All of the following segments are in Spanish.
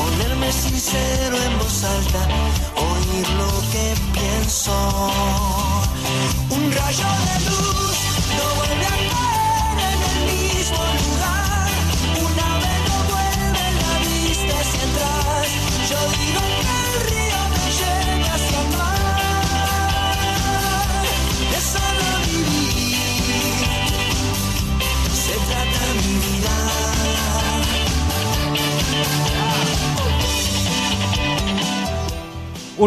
Ponerme sincero en voz alta, oír lo que pienso. Un rayo de luz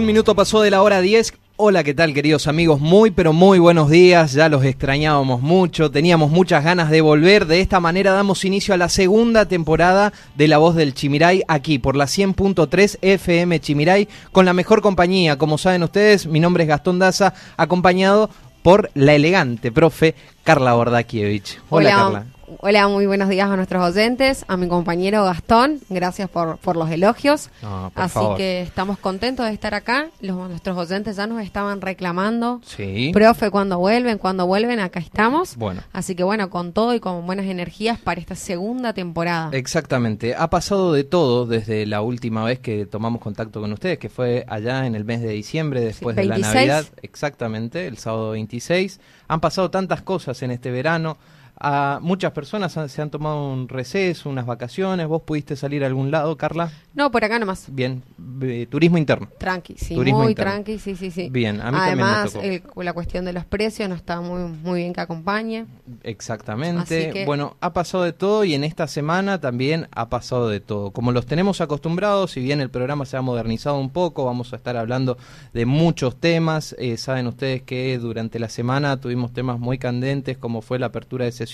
Un minuto pasó de la hora 10. Hola, ¿qué tal queridos amigos? Muy pero muy buenos días, ya los extrañábamos mucho, teníamos muchas ganas de volver, de esta manera damos inicio a la segunda temporada de La Voz del Chimiray aquí por la 100.3 FM Chimiray con la mejor compañía, como saben ustedes, mi nombre es Gastón Daza, acompañado por la elegante profe Carla Bordakiewicz. Hola, Carla. Hola, muy buenos días a nuestros oyentes, a mi compañero Gastón, gracias por, por los elogios. No, por Así favor. que estamos contentos de estar acá. Los, nuestros oyentes ya nos estaban reclamando. Sí. Profe, cuando vuelven, cuando vuelven, acá estamos. Bueno. Así que bueno, con todo y con buenas energías para esta segunda temporada. Exactamente, ha pasado de todo desde la última vez que tomamos contacto con ustedes, que fue allá en el mes de diciembre, después de la 26. Navidad, exactamente, el sábado 26. Han pasado tantas cosas en este verano, a muchas personas han- se han tomado un receso, unas vacaciones, vos pudiste salir a algún lado, Carla, No, por acá nomás. bien, eh, turismo interno. Tranqui, sí, Turismo muy interno. tranqui, sí, sí, sí. Bien, a mí también me Además, tocó. el- la cuestión de los precios no está muy, muy bien que acompañe. Exactamente. Que- Bueno, ha pasado de todo y en esta semana también ha pasado de todo. Como los tenemos acostumbrados, si bien el programa se ha modernizado un poco, vamos a estar hablando de muchos temas. Eh, saben ustedes que durante la semana tuvimos temas muy candentes como fue la apertura de sesiones.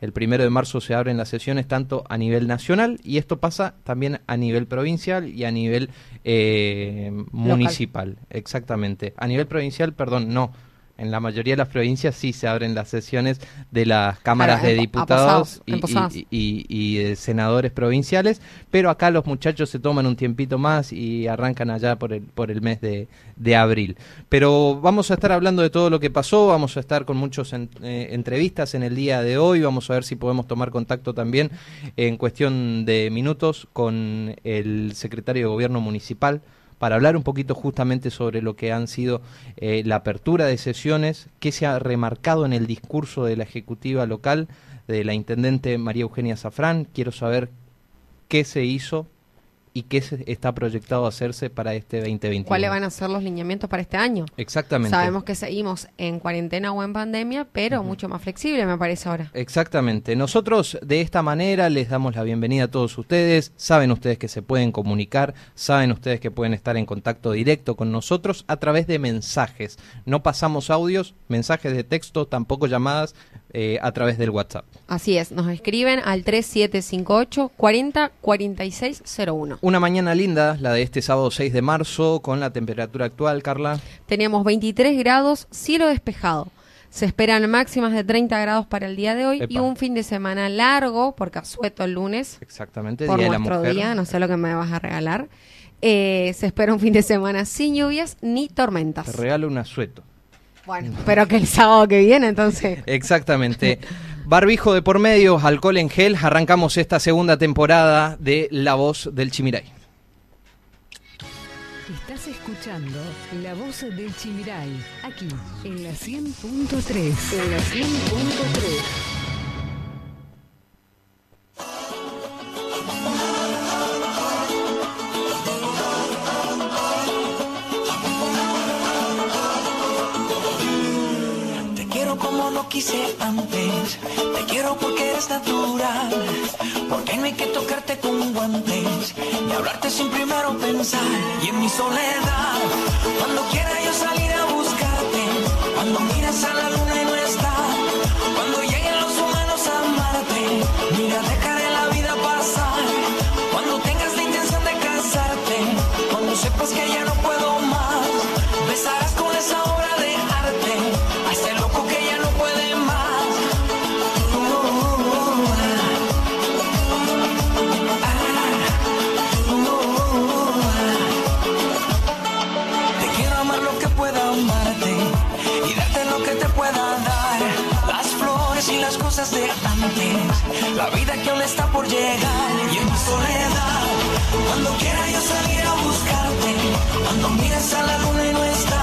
El primero de marzo se abren las sesiones tanto a nivel nacional y esto pasa también a nivel provincial y a nivel eh, municipal. Exactamente. A nivel provincial, perdón, no. En la mayoría de las provincias sí se abren las sesiones de las cámaras Claro, de a diputados y, y- y- y de senadores provinciales, pero acá los muchachos se toman un tiempito más y arrancan allá por el, por el mes de, de abril. Pero vamos a estar hablando de todo lo que pasó, vamos a estar con muchas entrevistas en el día de hoy, vamos a ver si podemos tomar contacto también en cuestión de minutos con el secretario de Gobierno Municipal para hablar un poquito justamente sobre lo que han sido eh, la apertura de sesiones, qué se ha remarcado en el discurso de la ejecutiva local, de la intendente María Eugenia Zafrán. Quiero saber qué se hizo y qué se está proyectado hacerse para este 2021. ¿Cuáles van a ser los lineamientos para este año? Exactamente. Sabemos que seguimos en cuarentena o en pandemia, pero mucho más flexible me parece ahora. Exactamente. Nosotros de esta manera les damos la bienvenida a todos ustedes. Saben ustedes que se pueden comunicar, saben ustedes que pueden estar en contacto directo con nosotros a través de mensajes. No pasamos audios, mensajes de texto, tampoco llamadas eh, a través del WhatsApp. Así es, nos escriben al 3758 40 4601. Una mañana linda, la de este sábado 6 de marzo, con la temperatura actual, Carla. Tenemos 23 grados, cielo despejado. Se esperan máximas de 30 grados para el día de hoy y un fin de semana largo, porque asueto el lunes, Exactamente, por Día de la Mujer. día, no sé lo que me vas a regalar. Eh, se espera un fin de semana sin lluvias ni tormentas. Te regalo un asueto. Bueno, pero que el sábado que viene, entonces. Exactamente. Barbijo de por medio, alcohol en gel. Arrancamos esta segunda temporada de La Voz del Chimiray. Estás escuchando La Voz del Chimiray, aquí en la 100.3. En la 100.3. quise antes. Te quiero porque eres natural. Porque no hay que tocarte con guantes. Y hablarte sin primero pensar. Y en mi soledad, cuando quiera yo salir a buscarte. Cuando miras a la luna la vida que aún está por llegar. Y en mi soledad, cuando quiera yo salir a buscarte, cuando mires a la luna y no está,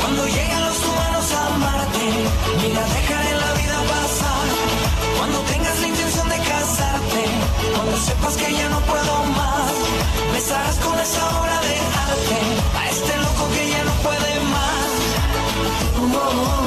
cuando lleguen los humanos a amarte, mira, dejaré la vida pasar. Cuando tengas la intención de casarte, cuando sepas que ya no puedo más, besarás con esa obra de arte. A este loco que ya no puede más. Oh,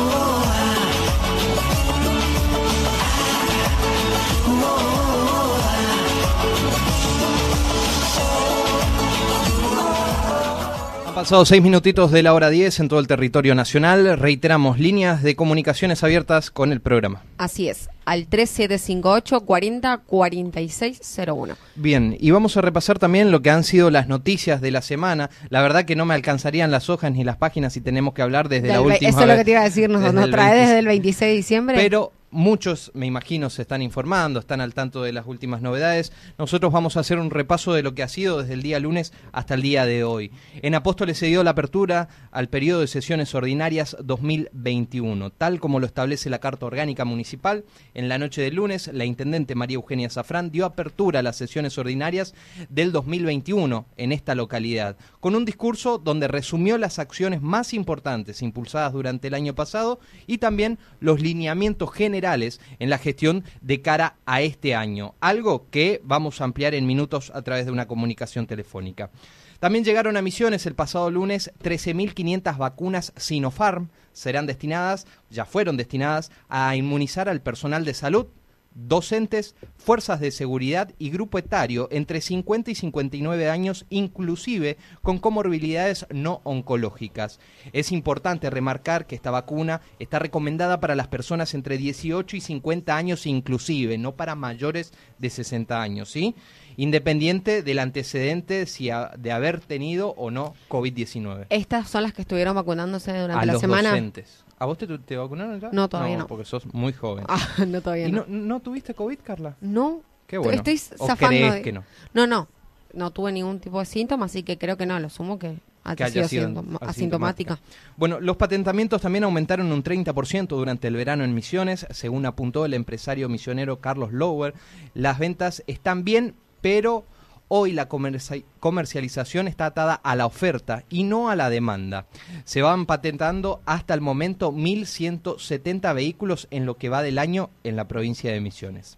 Han pasado seis minutitos de la hora 10 en todo el territorio nacional. Reiteramos líneas de comunicaciones abiertas con el programa. Así es, al 3758 40 4601. Bien, y vamos a repasar también lo que han sido las noticias de la semana. La verdad que no me alcanzarían las hojas ni las páginas si tenemos que hablar desde la Del ve- última Eso es lo que te iba a decir, nos, desde nos trae 26. desde el 26 de diciembre. Pero muchos, me imagino, se están informando, están al tanto de las últimas novedades. Nosotros vamos a hacer un repaso de lo que ha sido desde el día lunes hasta el día de hoy. En Apóstoles se dio la apertura al periodo de sesiones ordinarias 2021, tal como lo establece la Carta Orgánica Municipal. En la noche del lunes, la intendente María Eugenia Zafrán dio apertura a las sesiones ordinarias del 2021 en esta localidad, con un discurso donde resumió las acciones más importantes impulsadas durante el año pasado y también los lineamientos generales en la gestión de cara a este año, algo que vamos a ampliar en minutos a través de una comunicación telefónica. También llegaron a Misiones el pasado lunes 13.500 vacunas Sinopharm. Serán destinadas, ya fueron destinadas, a inmunizar al personal de salud, docentes, fuerzas de seguridad y grupo etario entre 50 y 59 años, inclusive con comorbilidades no oncológicas. Es importante remarcar que esta vacuna está recomendada para las personas entre 18 y 50 años inclusive, no para mayores de 60 años, ¿sí? Independiente del antecedente si ha- de haber tenido o no COVID-19. Estas son las que estuvieron vacunándose durante A la los semana. docentes. ¿A vos te, te vacunaron ya? No, todavía no. porque sos muy joven. Ah, no, todavía ¿Y no. no, no tuviste COVID, Carla? No. Qué bueno. Estoy ¿O zafando. crees de- que no? No, no. No tuve ningún tipo de síntoma, así que creo que no. Lo sumo que, ha que haya sido sido asintom- asintomática. asintomática. Bueno, los patentamientos también aumentaron un 30% durante el verano en Misiones, según apuntó el empresario misionero Carlos Lower. Las ventas están bien, pero hoy la comerci- comercialización está atada a la oferta y no a la demanda. Se van patentando hasta el momento 1.170 vehículos en lo que va del año en la provincia de Misiones.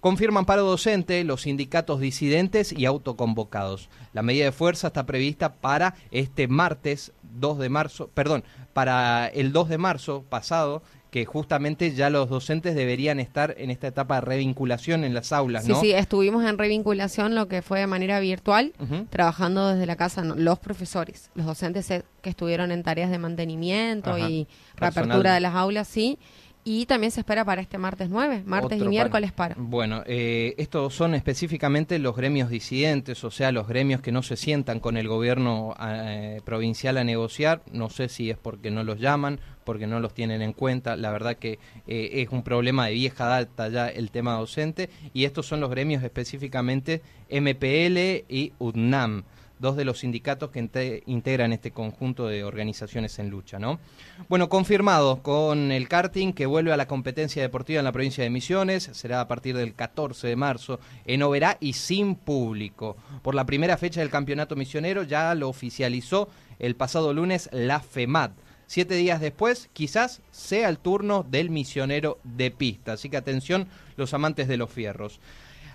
Confirman paro docente los sindicatos disidentes y autoconvocados. La medida de fuerza está prevista para este martes 2 de marzo, perdón, para el 2 de marzo pasado, que justamente ya los docentes deberían estar en esta etapa de revinculación en las aulas, Sí, ¿no? sí, estuvimos en revinculación, lo que fue de manera virtual, trabajando desde la casa, no, los profesores, los docentes que estuvieron en tareas de mantenimiento Ajá. y Personal. reapertura de las aulas, sí. Y también se espera para este martes 9, martes Otro y miércoles para. Bueno, eh, estos son específicamente los gremios disidentes, o sea, los gremios que no se sientan con el gobierno eh, provincial a negociar. No sé si es porque no los llaman, porque no los tienen en cuenta. La verdad que eh, es un problema de vieja data ya el tema docente. Y estos son los gremios específicamente MPL y UDNAM dos de los sindicatos que inte- integran este conjunto de organizaciones en lucha, ¿no? Bueno, confirmado con el karting que vuelve a la competencia deportiva en la provincia de Misiones, será a partir del 14 de marzo en Oberá y sin público. Por la primera fecha del campeonato misionero ya lo oficializó el pasado lunes la FEMAT. Siete días después, quizás sea el turno del misionero de pista. Así que atención los amantes de los fierros.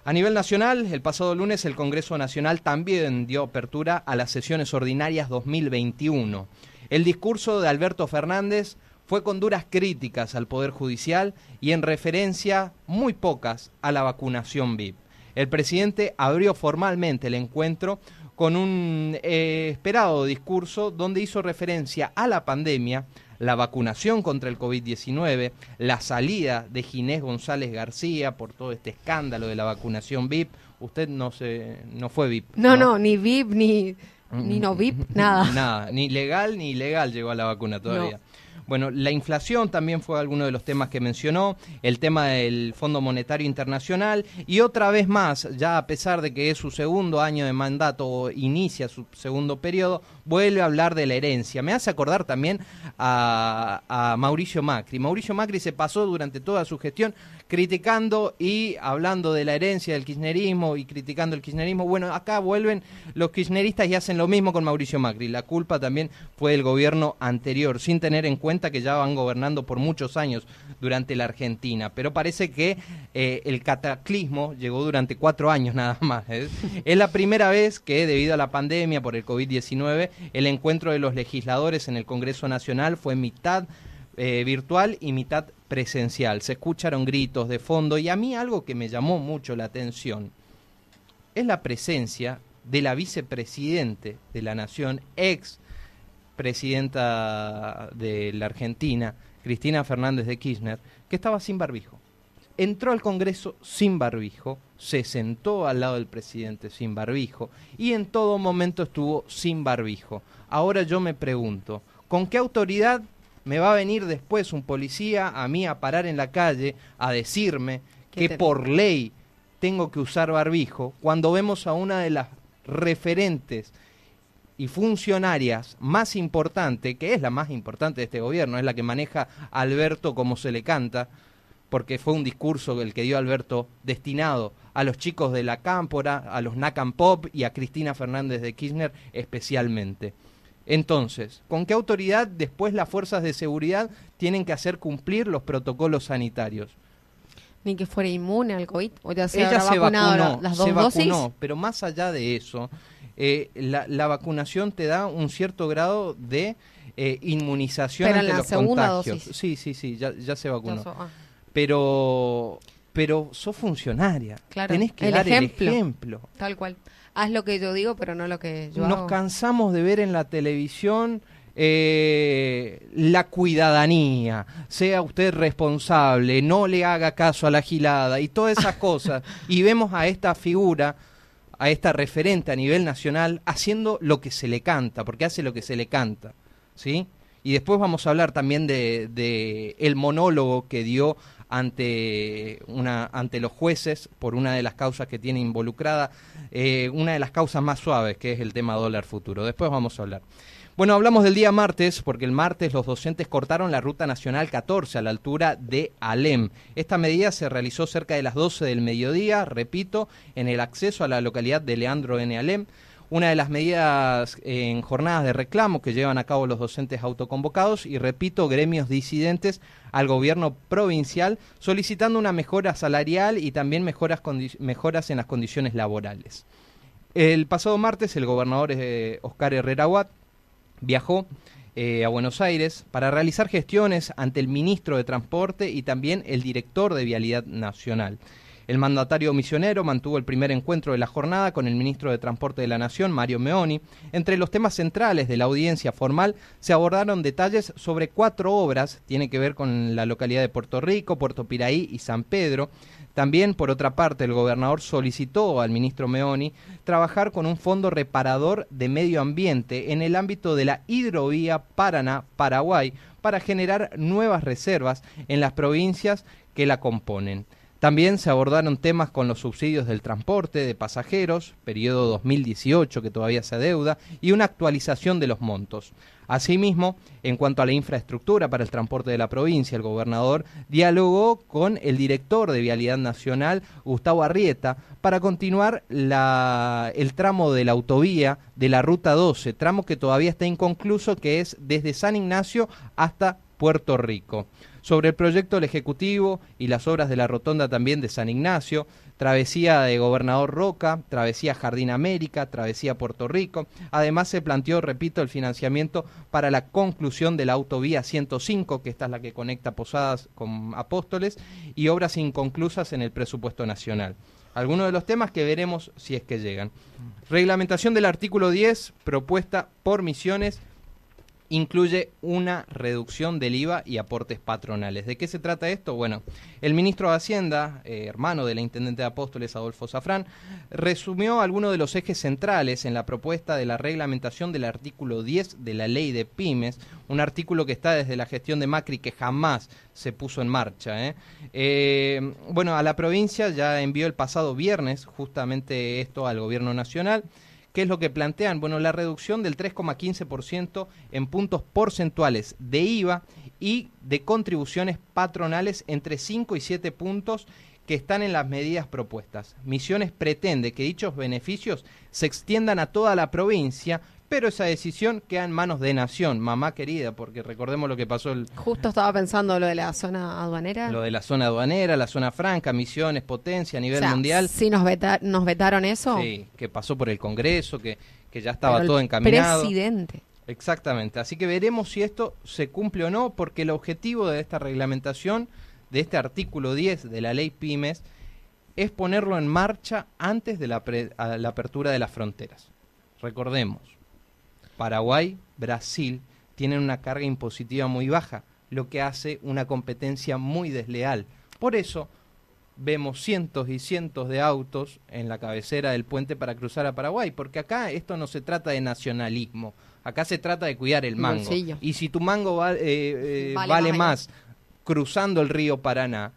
A nivel nacional, el pasado lunes el Congreso Nacional también dio apertura a las sesiones ordinarias 2021. El discurso de Alberto Fernández fue con duras críticas al Poder Judicial y en referencia muy pocas a la vacunación VIP. El presidente abrió formalmente el encuentro con un eh, esperado discurso donde hizo referencia a la pandemia, la vacunación contra el COVID-19, la salida de Ginés González García por todo este escándalo de la vacunación VIP. Usted no se, no fue VIP. No, no, ni VIP, ni, ni no VIP, nada. Nada, ni legal ni ilegal llegó a la vacuna todavía. Bueno, la inflación también fue alguno de los temas que mencionó, el tema del Fondo Monetario Internacional y otra vez más, ya a pesar de que es su segundo año de mandato o inicia su segundo periodo, vuelve a hablar de la herencia. Me hace acordar también a, a Mauricio Macri. Mauricio Macri se pasó durante toda su gestión criticando y hablando de la herencia del kirchnerismo y criticando el kirchnerismo. Bueno, acá vuelven los kirchneristas y hacen lo mismo con Mauricio Macri. La culpa también fue del gobierno anterior, sin tener en cuenta que ya van gobernando por muchos años durante la Argentina. Pero parece que eh, el cataclismo llegó durante cuatro años nada más. ¿eh? Es la primera vez que, debido a la pandemia por el COVID-19, el encuentro de los legisladores en el Congreso Nacional fue mitad eh, virtual y mitad presencial. Se escucharon gritos de fondo y a mí algo que me llamó mucho la atención es la presencia de la vicepresidente de la Nación, ex presidenta de la Argentina, Cristina Fernández de Kirchner, que estaba sin barbijo. Entró al Congreso sin barbijo, se sentó al lado del presidente sin barbijo y en todo momento estuvo sin barbijo. Ahora yo me pregunto, ¿con qué autoridad me va a venir después un policía a mí a parar en la calle a decirme que por ley tengo que usar barbijo cuando vemos a una de las referentes y funcionarias más importante, que es la más importante de este gobierno, es la que maneja Alberto como se le canta, porque fue un discurso el que dio Alberto destinado a los chicos de la Cámpora, a los Nakam Pop y a Cristina Fernández de Kirchner especialmente. Entonces, ¿con qué autoridad después las fuerzas de seguridad tienen que hacer cumplir los protocolos sanitarios? Ni que fuera inmune al COVID, o Ella se vacunado las dos se dosis. vacunó, pero más allá de eso, eh, la, la vacunación te da un cierto grado de eh, inmunización Pero en ante la los segunda contagios. dosis. Sí, sí, sí, ya, ya se vacunó. Ya so- ah. Pero, pero sos funcionaria. Claro, Tenés que el dar ejemplo. el ejemplo. Tal cual. Haz lo que yo digo, pero no lo que yo Nos hago. cansamos de ver en la televisión eh, la cuidadanía, sea usted responsable, no le haga caso a la gilada y todas esas cosas. Y vemos a esta figura, a esta referente a nivel nacional, haciendo lo que se le canta, porque hace lo que se le canta. ¿Sí? Y después vamos a hablar también de, de el monólogo que dio ante una ante los jueces por una de las causas que tiene involucrada eh, una de las causas más suaves que es el tema dólar futuro después vamos a hablar bueno hablamos del día martes porque el martes los docentes cortaron la ruta nacional 14 a la altura de Alem. Esta medida se realizó cerca de las 12 del mediodía repito en el acceso a la localidad de Leandro N. Alem. Una de las medidas en jornadas de reclamo que llevan a cabo los docentes autoconvocados y, repito, gremios disidentes al gobierno provincial solicitando una mejora salarial y también mejoras, en las condiciones laborales. El pasado martes el gobernador eh, Oscar Herrera Watt viajó eh, a Buenos Aires para realizar gestiones ante el ministro de Transporte y también el director de Vialidad Nacional. El mandatario misionero mantuvo el primer encuentro de la jornada con el ministro de Transporte de la Nación, Mario Meoni. Entre los temas centrales de la audiencia formal se abordaron detalles sobre cuatro obras, tiene que ver con la localidad de Puerto Rico, Puerto Piraí y San Pedro. También, por otra parte, el gobernador solicitó al ministro Meoni trabajar con un fondo reparador de medio ambiente en el ámbito de la hidrovía Paraná-Paraguay para generar nuevas reservas en las provincias que la componen. También se abordaron temas con los subsidios del transporte de pasajeros, periodo 2018 que todavía se adeuda, y una actualización de los montos. Asimismo, en cuanto a la infraestructura para el transporte de la provincia, el gobernador dialogó con el director de Vialidad Nacional, Gustavo Arrieta, para continuar el tramo de la autovía de la Ruta 12, tramo que todavía está inconcluso, que es desde San Ignacio hasta Puerto Rico. Sobre el proyecto del Ejecutivo y las obras de la rotonda también de San Ignacio, travesía de Gobernador Roca, travesía Jardín América, travesía Puerto Rico. Además se planteó, repito, el financiamiento para la conclusión de la autovía 105, que esta es la que conecta Posadas con Apóstoles, y obras inconclusas en el presupuesto nacional. Algunos de los temas que veremos si es que llegan. Reglamentación del artículo 10, propuesta por misiones incluye una reducción del IVA y aportes patronales. ¿De qué se trata esto? Bueno, el ministro de Hacienda, eh, hermano de la intendente de Apóstoles, Adolfo Zafrán, resumió algunos de los ejes centrales en la propuesta de la reglamentación del artículo 10 de la ley de pymes, un artículo que está desde la gestión de Macri que jamás se puso en marcha. ¿eh? Eh, bueno, a la provincia ya envió el pasado viernes justamente esto al gobierno nacional. ¿Qué es lo que plantean? Bueno, la reducción del 3,15% en puntos porcentuales de IVA y de contribuciones patronales entre 5 y 7 puntos que están en las medidas propuestas. Misiones pretende que dichos beneficios se extiendan a toda la provincia, pero esa decisión queda en manos de Nación, mamá querida, porque recordemos lo que pasó el... Justo estaba pensando lo de la zona aduanera. Lo de la zona aduanera, la zona franca, misiones, potencia a nivel mundial. Sí, nos, nos vetaron eso. Sí, que pasó por el Congreso, que, que ya estaba todo encaminado. Presidente. Exactamente, así que veremos si esto se cumple o no, porque el objetivo de esta reglamentación, de este artículo 10 de la ley Pymes, es ponerlo en marcha antes de la, la apertura de las fronteras. Recordemos, Paraguay, Brasil tienen una carga impositiva muy baja, lo que hace una competencia muy desleal. Por eso vemos cientos y cientos de autos en la cabecera del puente para cruzar a Paraguay, porque acá esto no se trata de nacionalismo, acá se trata de cuidar el mango. Y si tu mango eh, eh, vale, más cruzando el río Paraná,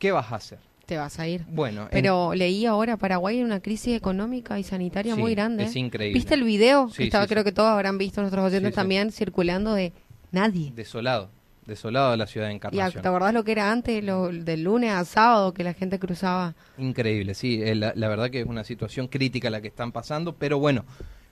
¿qué vas a hacer? Te vas a ir. Bueno, pero leí ahora Paraguay en una crisis económica y sanitaria muy grande. Es increíble. ¿Viste el video? que estaba, creo que todos habrán visto nuestros oyentes también circulando de nadie. Desolado, desolado la ciudad de Encarnación. ¿Y te acordás lo que era antes, lo, del lunes a sábado que la gente cruzaba? Increíble, sí, eh, la, la verdad que es una situación crítica la que están pasando, pero bueno,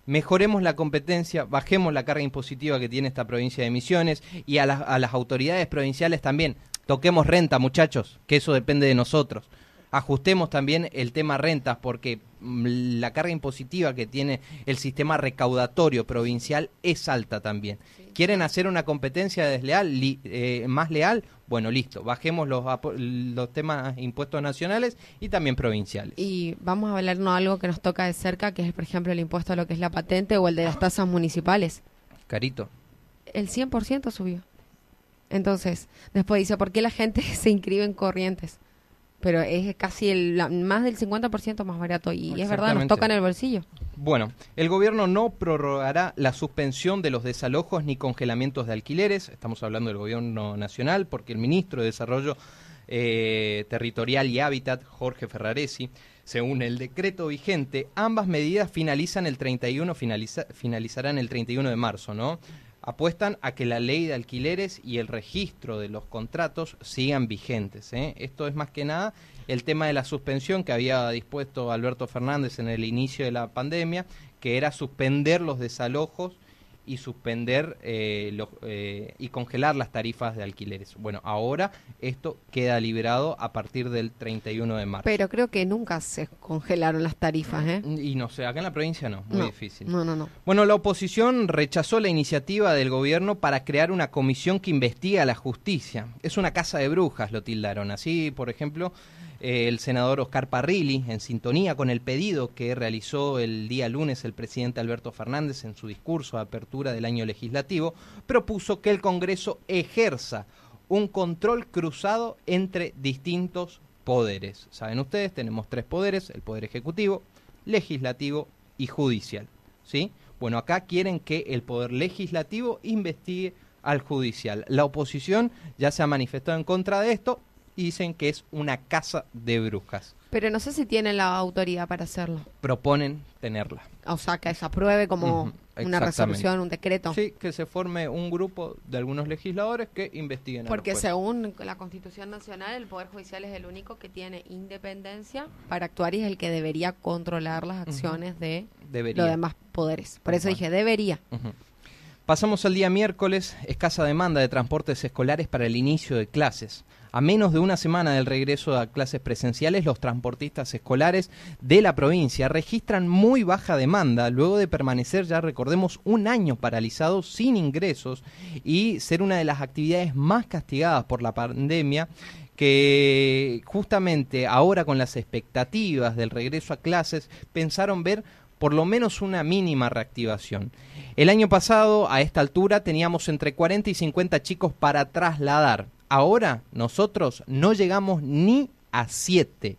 mejoremos la competencia, bajemos la carga impositiva que tiene esta provincia de Misiones y a, a las autoridades provinciales también. Toquemos renta, muchachos, que eso depende de nosotros. Ajustemos también el tema rentas porque mm, la carga impositiva que tiene el sistema recaudatorio provincial es alta también. ¿Quieren hacer una competencia desleal, eh, más leal? Bueno, listo, bajemos los, los temas impuestos nacionales y también provinciales. Y vamos a hablarnos algo que nos toca de cerca, que es, por ejemplo, el impuesto a lo que es la patente o el de las tasas municipales. Carito. El 100% subió. Entonces, después dice, ¿por qué la gente se inscribe en corrientes? Pero es casi el más del 50% más barato y es verdad, nos toca en el bolsillo. Bueno, el gobierno no prorrogará la suspensión de los desalojos ni congelamientos de alquileres. Estamos hablando del gobierno nacional porque el ministro de Desarrollo eh, Territorial y Hábitat, Jorge Ferraresi, según el decreto vigente, ambas medidas finalizan el 31, finalizarán el 31 de marzo, ¿no? Apuestan a que la ley de alquileres y el registro de los contratos sigan vigentes. ¿eh? Esto es más que nada el tema de la suspensión que había dispuesto Alberto Fernández en el inicio de la pandemia, que era suspender los desalojos y suspender eh, eh, y congelar las tarifas de alquileres. Bueno, ahora esto queda liberado a partir del 31 de marzo. Pero creo que nunca se congelaron las tarifas, ¿eh? Y no sé, acá en la provincia no, muy difícil. No, no, no. Bueno, la oposición rechazó la iniciativa del gobierno para crear una comisión que investiga la justicia. Es una casa de brujas, lo tildaron. Así, por ejemplo, el senador Oscar Parrilli, en sintonía con el pedido que realizó el día lunes el presidente Alberto Fernández en su discurso de apertura del año legislativo, propuso que el Congreso ejerza un control cruzado entre distintos poderes. Saben ustedes, tenemos tres poderes, el poder ejecutivo, legislativo y judicial. ¿Sí? Bueno, acá quieren que el poder legislativo investigue al judicial. La oposición ya se ha manifestado en contra de esto, y dicen que es una casa de brujas. Pero no sé si tienen la autoridad para hacerlo. Proponen tenerla. O sea, que se apruebe como una resolución, un decreto. Sí, que se forme un grupo de algunos legisladores que investiguen. Porque según la Constitución Nacional, el Poder Judicial es el único que tiene independencia para actuar y es el que debería controlar las acciones de los demás poderes. Por eso dije, debería. Pasamos al día miércoles, escasa demanda de transportes escolares para el inicio de clases. A menos de una semana del regreso a clases presenciales, los transportistas escolares de la provincia registran muy baja demanda luego de permanecer, ya recordemos, un año paralizados sin ingresos y ser una de las actividades más castigadas por la pandemia que justamente ahora con las expectativas del regreso a clases pensaron ver por lo menos una mínima reactivación. El año pasado, a esta altura, teníamos entre 40 y 50 chicos para trasladar. Ahora nosotros no llegamos ni a 7.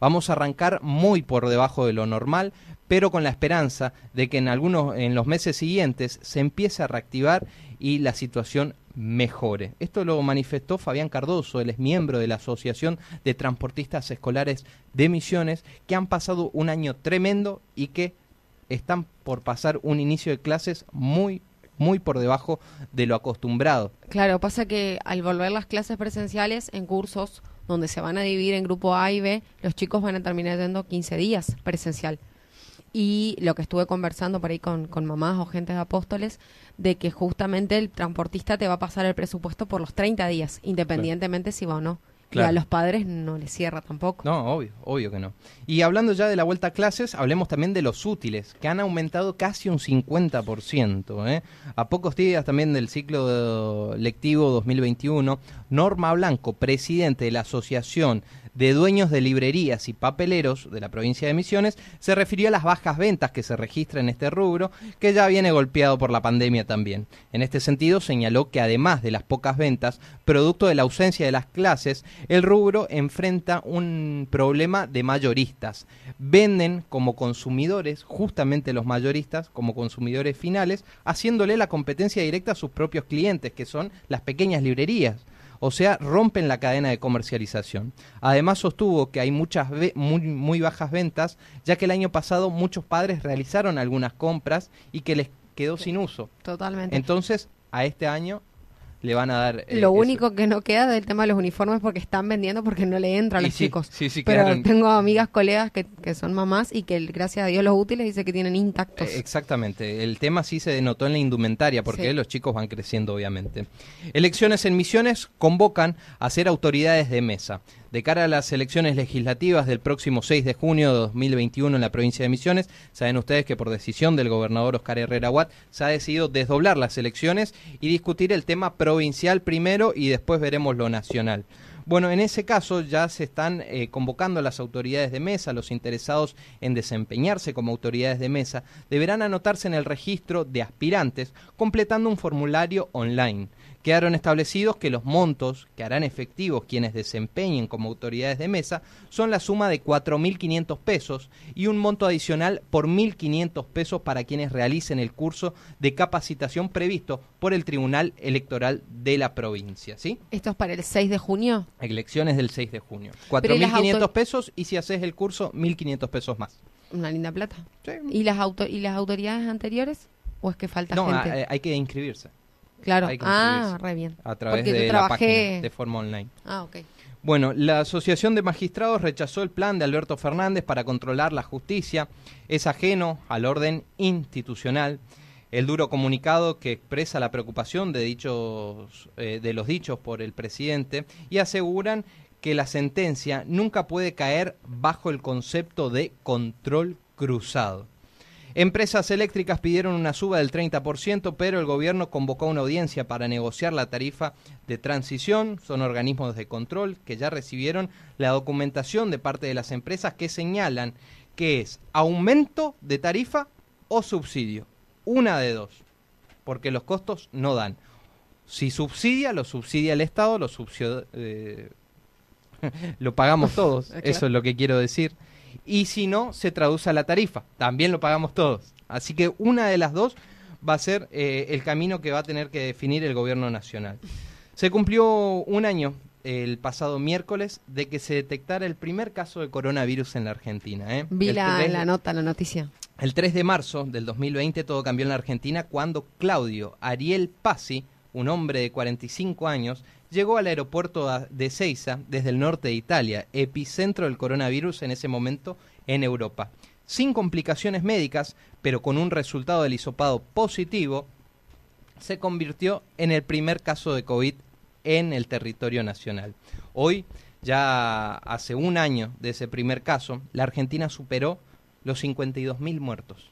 Vamos a arrancar muy por debajo de lo normal, pero con la esperanza de que en algunos en los meses siguientes se empiece a reactivar y la situación mejore. Esto lo manifestó Fabián Cardoso, él es miembro de la Asociación de Transportistas Escolares de Misiones, que han pasado un año tremendo y que están por pasar un inicio de clases muy muy por debajo de lo acostumbrado. Claro, pasa que al volver las clases presenciales en cursos donde se van a dividir en grupo A y B, los chicos van a terminar yendo 15 días presencial. Y lo que estuve conversando por ahí con, mamás o gente de apóstoles, de que justamente el transportista te va a pasar el presupuesto por los 30 días, independientemente si va o no. Y a los padres no les cierra tampoco. No, obvio, obvio que no. Y hablando ya de la vuelta a clases, hablemos también de los útiles, que han aumentado casi un 50%. ¿eh? A pocos días también del ciclo lectivo 2021, Norma Blanco, presidente de la Asociación de dueños de librerías y papeleros de la provincia de Misiones se refirió a las bajas ventas que se registran en este rubro, que ya viene golpeado por la pandemia también. En este sentido, señaló que además de las pocas ventas, producto de la ausencia de las clases, el rubro enfrenta un problema de mayoristas. Venden como consumidores, justamente los mayoristas, como consumidores finales, haciéndole la competencia directa a sus propios clientes, que son las pequeñas librerías o sea, rompen la cadena de comercialización. Además sostuvo que hay muchas muy, muy bajas ventas, ya que el año pasado muchos padres realizaron algunas compras y que les quedó sin uso. Totalmente. Entonces, a este año le van a dar... Eh, Lo único que no queda del tema de los uniformes porque están vendiendo porque no le entran a los chicos. Pero tengo amigas, colegas que, que, son mamás y que gracias a Dios los útiles dice que tienen intactos. Eh, exactamente. El tema sí se denotó en la indumentaria porque los chicos van creciendo obviamente. Elecciones en Misiones convocan a ser autoridades de mesa de cara a las elecciones legislativas del próximo 6 de junio de 2021 en la provincia de Misiones. Saben ustedes que por decisión del gobernador Oscar Herrera Watt se ha decidido desdoblar las elecciones y discutir el tema provincial primero y después veremos lo nacional. Bueno, en ese caso ya se están eh, convocando a las autoridades de mesa, los interesados en desempeñarse como autoridades de mesa, deberán anotarse en el registro de aspirantes completando un formulario online quedaron establecidos que los montos que harán efectivos quienes desempeñen como autoridades de mesa son la suma de 4.500 pesos y un monto adicional por 1.500 pesos para quienes realicen el curso de capacitación previsto por el Tribunal Electoral de la provincia. ¿sí? ¿Esto es para el 6 de junio? Elecciones del 6 de junio. 4.500 pesos y si haces el curso, 1.500 pesos más. Una linda plata. ¿Y, las ¿Y las autoridades anteriores? ¿O es que falta gente? No, hay que inscribirse. Claro. ah, re bien. A través de la página de forma online. Ah, ok. Bueno, la Asociación de Magistrados rechazó el plan de Alberto Fernández para controlar la justicia. Es ajeno al orden institucional. El duro comunicado que expresa la preocupación de, dichos, eh, de los dichos por el presidente y aseguran que la sentencia nunca puede caer bajo el concepto de control cruzado. Empresas eléctricas pidieron una suba del 30%, pero el gobierno convocó una audiencia para negociar la tarifa de transición. Son organismos de control que ya recibieron la documentación de parte de las empresas que señalan que es aumento de tarifa o subsidio. Una de dos, porque los costos no dan. Si subsidia, lo subsidia el Estado, lo, eh, lo pagamos todos, eso es lo que quiero decir y si no, se traduce a la tarifa. También lo pagamos todos. Así que una de las dos va a ser eh, el camino que va a tener que definir el gobierno nacional. Se cumplió un año el pasado miércoles de que se detectara el primer caso de coronavirus en la Argentina. ¿eh? Vi la, la nota, la noticia. El 3 de marzo del 2020 todo cambió en la Argentina cuando Claudio Ariel Pasi, un hombre de 45 años, llegó al aeropuerto de Ceiza desde el norte de Italia, epicentro del coronavirus en ese momento en Europa. Sin complicaciones médicas, pero con un resultado del hisopado positivo, se convirtió en el primer caso de COVID en el territorio nacional. Hoy, ya hace un año de ese primer caso, la Argentina superó los 52.000 muertos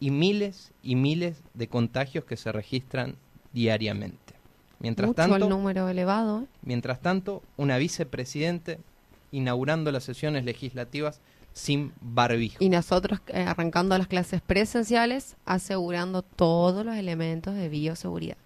y miles y miles de contagios que se registran diariamente. Mientras Mucho tanto, el número elevado. ¿eh? mientras tanto, una vicepresidente inaugurando las sesiones legislativas sin barbijo. Y nosotros eh, arrancando las clases presenciales, asegurando todos los elementos de bioseguridad.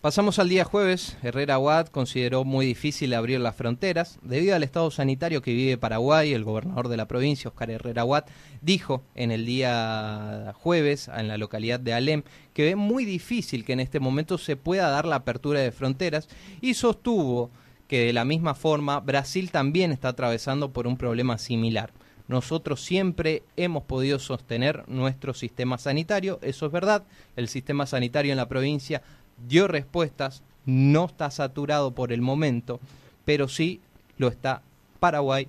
Pasamos al día jueves. Herrera Watt consideró muy difícil abrir las fronteras. Debido al estado sanitario que vive Paraguay, el gobernador de la provincia, Oscar Herrera Watt, dijo en el día jueves en la localidad de Alem que ve muy difícil que en este momento se pueda dar la apertura de fronteras y sostuvo que de la misma forma Brasil también está atravesando por un problema similar. Nosotros siempre hemos podido sostener nuestro sistema sanitario, eso es verdad, el sistema sanitario en la provincia dio respuestas, no está saturado por el momento, pero sí lo está Paraguay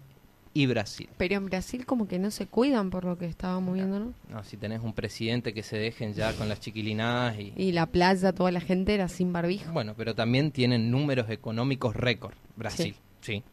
y Brasil. Pero en Brasil como que no se cuidan por lo que estábamos viendo, ¿no? No, si tenés un presidente que se dejen ya con las chiquilinadas y... Y la playa, toda la gente era sin barbijo. Bueno, pero también tienen números económicos récord, Brasil, sí.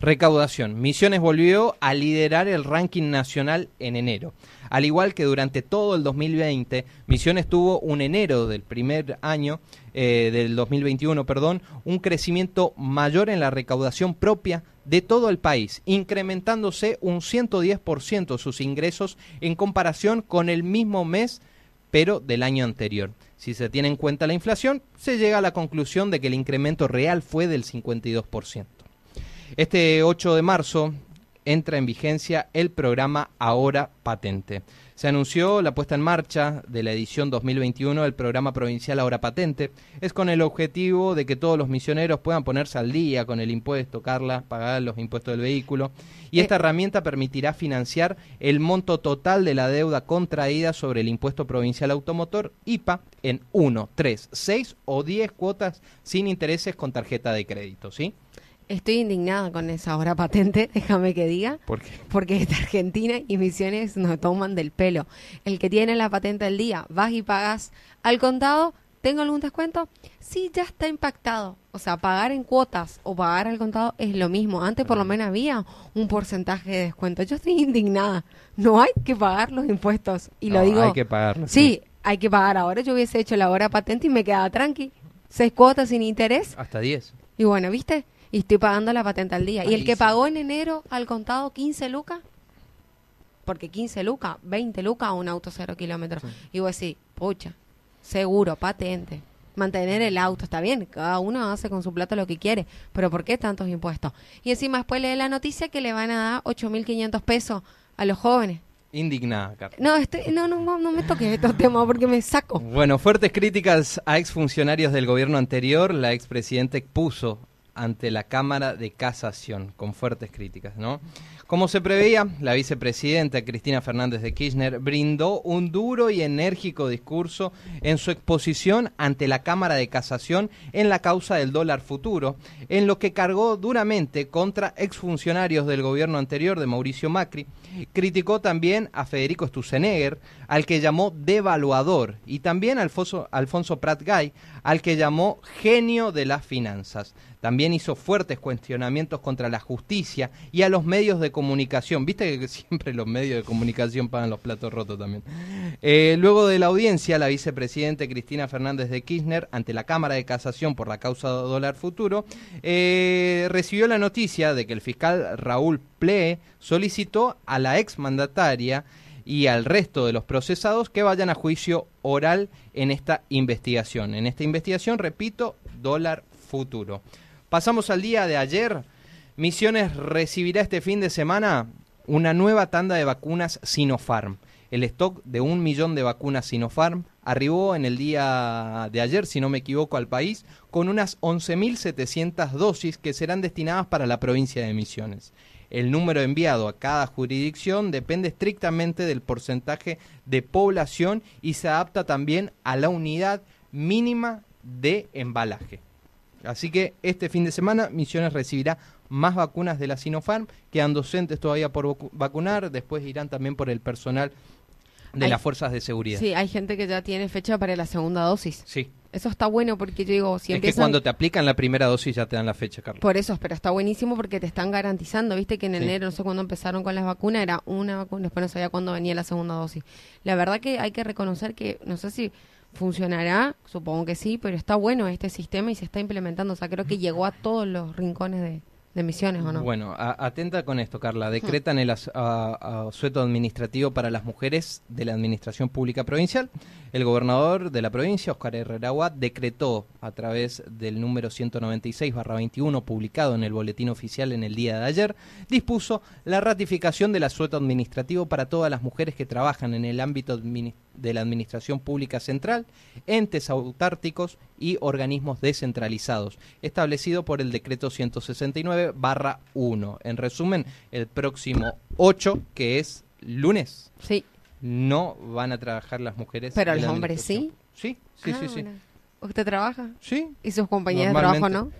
Recaudación. Misiones volvió a liderar el ranking nacional en enero. Al igual que durante todo el 2020, Misiones tuvo un enero del primer año, eh, del 2021, perdón, un crecimiento mayor en la recaudación propia de todo el país, incrementándose un 110% sus ingresos en comparación con el mismo mes, pero del año anterior. Si se tiene en cuenta la inflación, se llega a la conclusión de que el incremento real fue del 52%. Este 8 de marzo entra en vigencia el programa Ahora Patente. Se anunció la puesta en marcha de la edición 2021 del programa provincial Ahora Patente. Es con el objetivo de que todos los misioneros puedan ponerse al día con el impuesto, Carla, pagar los impuestos del vehículo. Y esta herramienta permitirá financiar el monto total de la deuda contraída sobre el impuesto provincial automotor IPA en 1, 3, 6 o 10 cuotas sin intereses con tarjeta de crédito, ¿sí? Estoy indignada con esa hora patente, déjame que diga. ¿Por qué? Porque esta Argentina y Misiones nos toman del pelo. El que tiene la patente al día, vas y pagas al contado, ¿tengo algún descuento? Sí, ya está impactado. O sea, pagar en cuotas o pagar al contado es lo mismo. Antes por lo menos había un porcentaje de descuento. Yo estoy indignada. No hay que pagar los impuestos. Y lo No, digo. hay que pagarlo, Sí, hay que pagar. Ahora yo hubiese hecho la hora patente y me quedaba tranqui. Seis cuotas sin interés. Hasta 10. Y bueno, ¿viste? Y estoy pagando la patente al día. ¿Y el que pagó en enero al contado 15 lucas? Porque 15 lucas, 20 lucas a un auto cero kilómetros. Y vos decís, pucha, seguro, patente. Mantener el auto, está bien, cada uno hace con su plata lo que quiere, pero ¿por qué tantos impuestos? Y encima después lee la noticia que le van a dar 8.500 pesos a los jóvenes. Indignada, Carla. No, estoy, no, no, no me toques estos temas porque me saco. Bueno, fuertes críticas a exfuncionarios del gobierno anterior. La expresidenta expuso ante la Cámara de Casación, con fuertes críticas, ¿no? Como se preveía, la vicepresidenta Cristina Fernández de Kirchner brindó un duro y enérgico discurso en su exposición ante la Cámara de Casación en la causa del dólar futuro, en lo que cargó duramente contra exfuncionarios del gobierno anterior de Mauricio Macri. Criticó también a Federico Stussenegger, al que llamó devaluador, y también a Alfonso, Alfonso Prat Gay, al que llamó genio de las finanzas. También hizo fuertes cuestionamientos contra la justicia y a los medios de comunicación. Viste que siempre los medios de comunicación pagan los platos rotos también. Eh, luego de la audiencia, la vicepresidenta Cristina Fernández de Kirchner, ante la Cámara de Casación por la causa dólar futuro, eh, recibió la noticia de que el fiscal Raúl Plee solicitó a la exmandataria y al resto de los procesados que vayan a juicio oral en esta investigación. En esta investigación, repito, dólar futuro. Pasamos al día de ayer. Misiones recibirá este fin de semana una nueva tanda de vacunas Sinopharm. El stock de un millón de vacunas Sinopharm arribó en el día de ayer, si no me equivoco, al país con unas 11.700 dosis que serán destinadas para la provincia de Misiones. El número enviado a cada jurisdicción depende estrictamente del porcentaje de población y se adapta también a la unidad mínima de embalaje. Así que este fin de semana Misiones recibirá más vacunas de la Sinopharm, quedan docentes todavía por vacu- vacunar, después irán también por el personal de Hay- las fuerzas de seguridad. Sí, hay gente que ya tiene fecha para la segunda dosis. Sí. Eso está bueno porque yo digo, si es que cuando te aplican la primera dosis ya te dan la fecha, Carlos. Por eso, pero está buenísimo porque te están garantizando, viste que en Sí. enero, no sé cuándo empezaron con las vacunas, era una vacuna, después no sabía cuándo venía la segunda dosis. La verdad que hay que reconocer que, no sé si funcionará, supongo que sí, pero está bueno este sistema y se está implementando, o sea, creo que llegó a todos los rincones de, de Misiones, ¿o no? Bueno, a- atenta con esto, Carla. Decretan el as- asueto administrativo para las mujeres de la Administración Pública Provincial. El gobernador de la provincia, Oscar Herrera decretó a través del número 196-21, publicado en el Boletín Oficial en el día de ayer, dispuso la ratificación del asueto administrativo para todas las mujeres que trabajan en el ámbito admini- de la Administración Pública Central, entes autárticos y organismos descentralizados, establecido por el decreto 169-1. En resumen, el próximo 8, que es lunes, Sí. no van a trabajar las mujeres. Pero los hombres administración. Sí, sí, Ah, sí, sí. bueno. ¿Usted trabaja? Sí, ¿Y sus compañeras de trabajo no?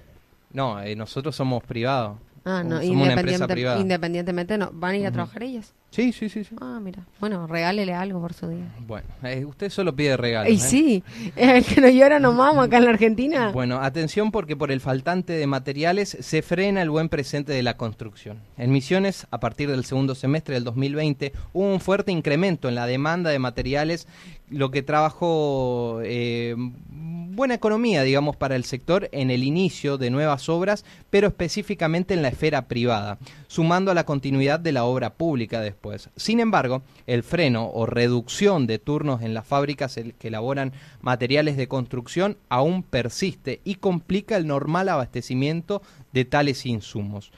no, eh, nosotros somos privados. Ah, no, Somos una empresa independiente- privada. independientemente no. ¿Van a ir a trabajar ellas? Sí, sí, sí, sí. Ah, mira. Bueno, regálele algo por su día. Bueno, eh, usted solo pide regalos. Y ¿eh? sí, el que no llora no mama acá en la Argentina. Bueno, atención porque por el faltante de materiales se frena el buen presente de la construcción. En Misiones, a partir del segundo semestre del 2020, hubo un fuerte incremento en la demanda de materiales, lo que trajo eh, buena economía, digamos, para el sector en el inicio de nuevas obras, pero específicamente en la esfera privada, sumando a la continuidad de la obra pública después. Sin embargo, el freno o reducción de turnos en las fábricas que elaboran materiales de construcción aún persiste y complica el normal abastecimiento de tales insumos.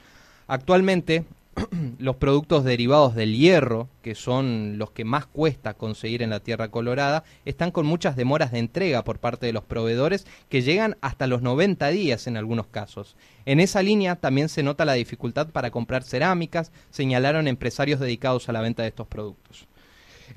Actualmente, los productos derivados del hierro, que son los que más cuesta conseguir en la Tierra Colorada, están con muchas demoras de entrega por parte de los proveedores que llegan hasta los 90 días en algunos casos. En esa línea también se nota la dificultad para comprar cerámicas, señalaron empresarios dedicados a la venta de estos productos.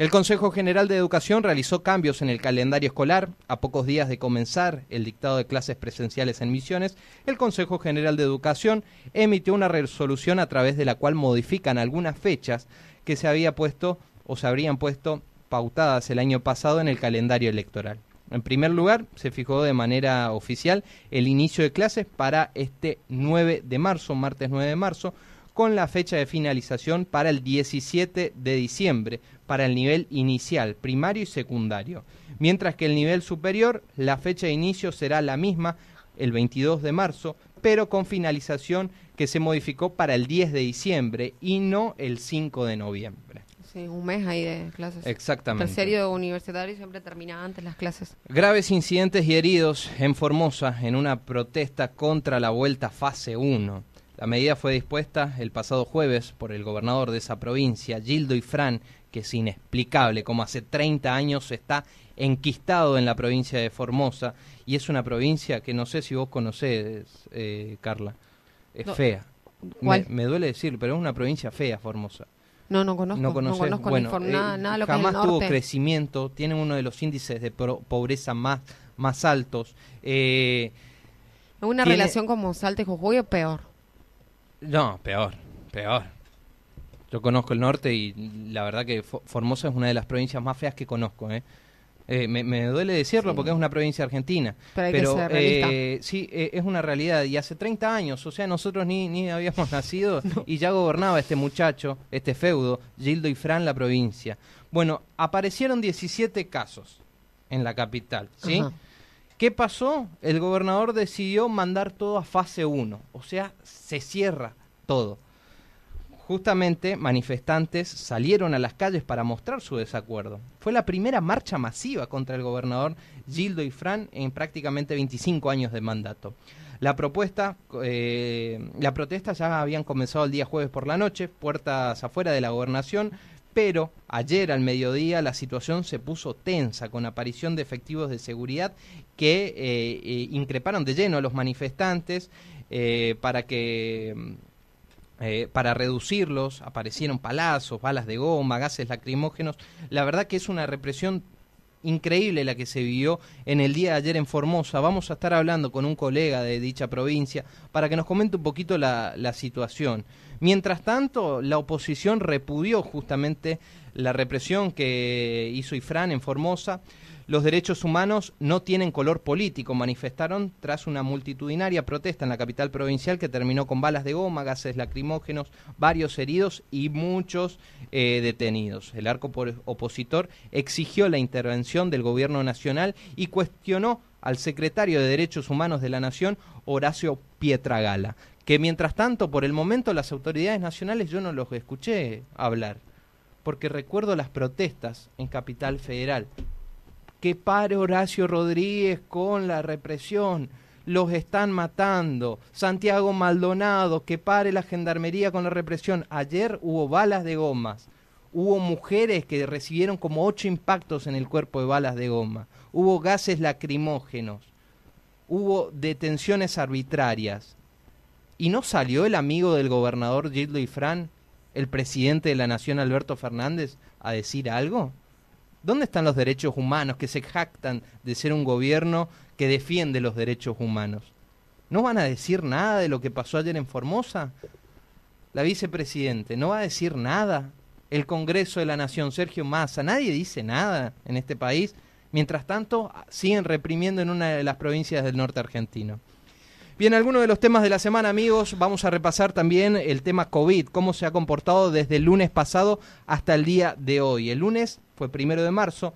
El Consejo General de Educación realizó cambios en el calendario escolar. A pocos días de comenzar el dictado de clases presenciales en Misiones, el Consejo General de Educación emitió una resolución a través de la cual modifican algunas fechas que se había puesto o se habrían puesto pautadas el año pasado en el calendario electoral. En primer lugar, se fijó de manera oficial el inicio de clases para este 9 de marzo, martes 9 de marzo, con la fecha de finalización para el 17 de diciembre para el nivel inicial, primario y secundario. Mientras que el nivel superior, la fecha de inicio será la misma, el 22 de marzo, pero con finalización que se modificó para el 10 de diciembre y no el 5 de noviembre. Sí, un mes ahí de clases. Exactamente. Terciario universitario siempre termina antes las clases. Graves incidentes y heridos en Formosa en una protesta contra la vuelta fase 1. La medida fue dispuesta el pasado jueves por el gobernador de esa provincia, Gildo Ifrán, que es inexplicable, como hace 30 años está enquistado en la provincia de Formosa, y es una provincia que no sé si vos conocés, eh, Carla, es No. fea. ¿Cuál? Me, me duele decir, pero es una provincia fea, Formosa. No, no conozco. No No, conozco bueno, eh, nada, nada lo que es el jamás tuvo norte. crecimiento, tiene uno de los índices de pro- pobreza más, más altos. Eh, ¿Una tiene- relación como Salta y Jujuy o peor? No, peor, peor. Yo conozco el norte y la verdad que Fo- Formosa es una de las provincias más feas que conozco. ¿eh? Eh, me, me duele decirlo Sí. porque es una provincia argentina. Pero hay que pero ser realista. eh, sí, eh, es una realidad. Y hace 30 años, o sea, nosotros ni, ni habíamos nacido y ya gobernaba este muchacho, este feudo, Gildo y Fran, la provincia. Bueno, aparecieron 17 casos en la capital, ¿sí? Ajá. ¿Qué pasó? El gobernador decidió mandar todo a fase 1, o sea, se cierra todo. Justamente manifestantes salieron a las calles para mostrar su desacuerdo. Fue la primera marcha masiva contra el gobernador Gildo Ifrán en prácticamente 25 años de mandato. La propuesta, eh, la protesta ya habían comenzado el día jueves por la noche, puertas afuera de la gobernación, pero ayer al mediodía la situación se puso tensa con aparición de efectivos de seguridad que eh, eh, increparon de lleno a los manifestantes eh, para que mm, eh, para reducirlos aparecieron palazos, balas de goma, gases lacrimógenos. La verdad que es una represión increíble la que se vivió en el día de ayer en Formosa. Vamos a estar hablando con un colega de dicha provincia para que nos comente un poquito la, la situación. Mientras tanto, la oposición repudió justamente la represión que hizo Ifrán en Formosa. Los derechos humanos no tienen color político, manifestaron tras una multitudinaria protesta en la capital provincial que terminó con balas de goma, gases lacrimógenos, varios heridos y muchos eh, detenidos. El arco opositor exigió la intervención del gobierno nacional y cuestionó al secretario de Derechos Humanos de la Nación, Horacio Pietragala, que mientras tanto, por el momento, las autoridades nacionales yo no los escuché hablar, porque recuerdo las protestas en Capital Federal. Que pare Horacio Rodríguez con la represión, los están matando. Santiago Maldonado, que pare la gendarmería con la represión. Ayer hubo balas de gomas. Hubo mujeres que recibieron como ocho impactos en el cuerpo de balas de goma hubo gases lacrimógenos, hubo detenciones arbitrarias. ¿Y no salió el amigo del gobernador Gildo Ifrán, el presidente de la Nación Alberto Fernández, a decir algo? ¿Dónde están los derechos humanos que se jactan de ser un gobierno que defiende los derechos humanos? ¿No van a decir nada de lo que pasó ayer en Formosa? La vicepresidente, ¿no va a decir nada? El Congreso de la Nación, Sergio Massa, nadie dice nada en este país Mientras tanto, siguen reprimiendo en una de las provincias del norte argentino. Bien, algunos de los temas de la semana, amigos, vamos a repasar también el tema COVID, cómo se ha comportado desde el lunes pasado hasta el día de hoy. El lunes fue primero de marzo,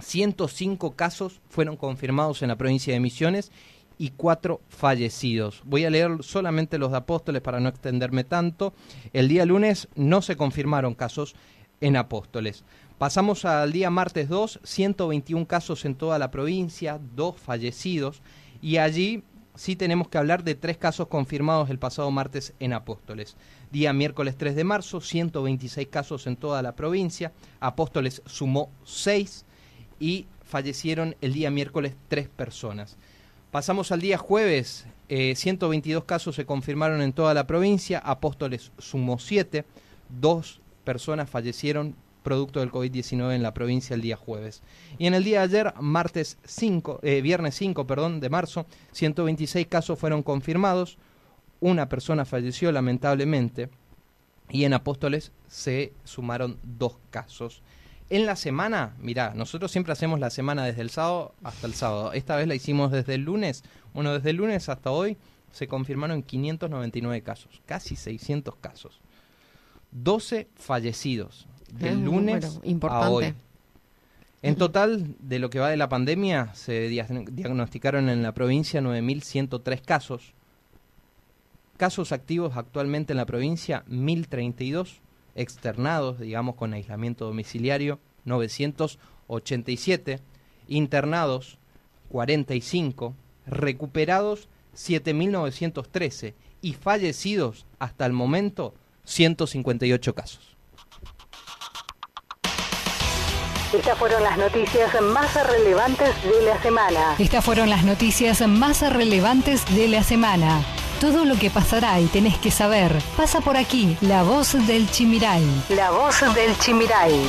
105 casos fueron confirmados en la provincia de Misiones y cuatro fallecidos. Voy a leer solamente los de Apóstoles para no extenderme tanto. El día lunes no se confirmaron casos en Apóstoles. Pasamos al día martes 2, 121 casos en toda la provincia, dos fallecidos, y allí sí tenemos que hablar de tres casos confirmados el pasado martes en Apóstoles. Día miércoles 3 de marzo, 126 casos en toda la provincia, Apóstoles sumó 6 y fallecieron el día miércoles tres personas. Pasamos al día jueves, 122 eh, casos se confirmaron en toda la provincia, Apóstoles sumó 7, dos personas fallecieron producto del COVID-19 en la provincia el día jueves. Y en el día de ayer, martes 5, eh, viernes 5 perdón, de marzo, 126 casos fueron confirmados, una persona falleció lamentablemente y en Apóstoles se sumaron dos casos. En la semana, mirá, nosotros siempre hacemos la semana desde el sábado hasta el sábado. Esta vez la hicimos desde el lunes. Bueno, desde el lunes hasta hoy se confirmaron 599 casos, casi 600 casos. 12 fallecidos del lunes a hoy. En total, de lo que va de la pandemia, se diagnosticaron en la provincia 9.103 casos. Casos activos actualmente en la provincia, 1.032. Externados, digamos, con aislamiento domiciliario, 987. Internados, 45. Recuperados, 7.913. Y fallecidos, hasta el momento, 158 casos. Estas fueron las noticias más relevantes de la semana. Estas fueron las noticias más relevantes de la semana. Todo lo que pasará y tenés que saber pasa por aquí. La voz del Chimiray. La voz del Chimiray.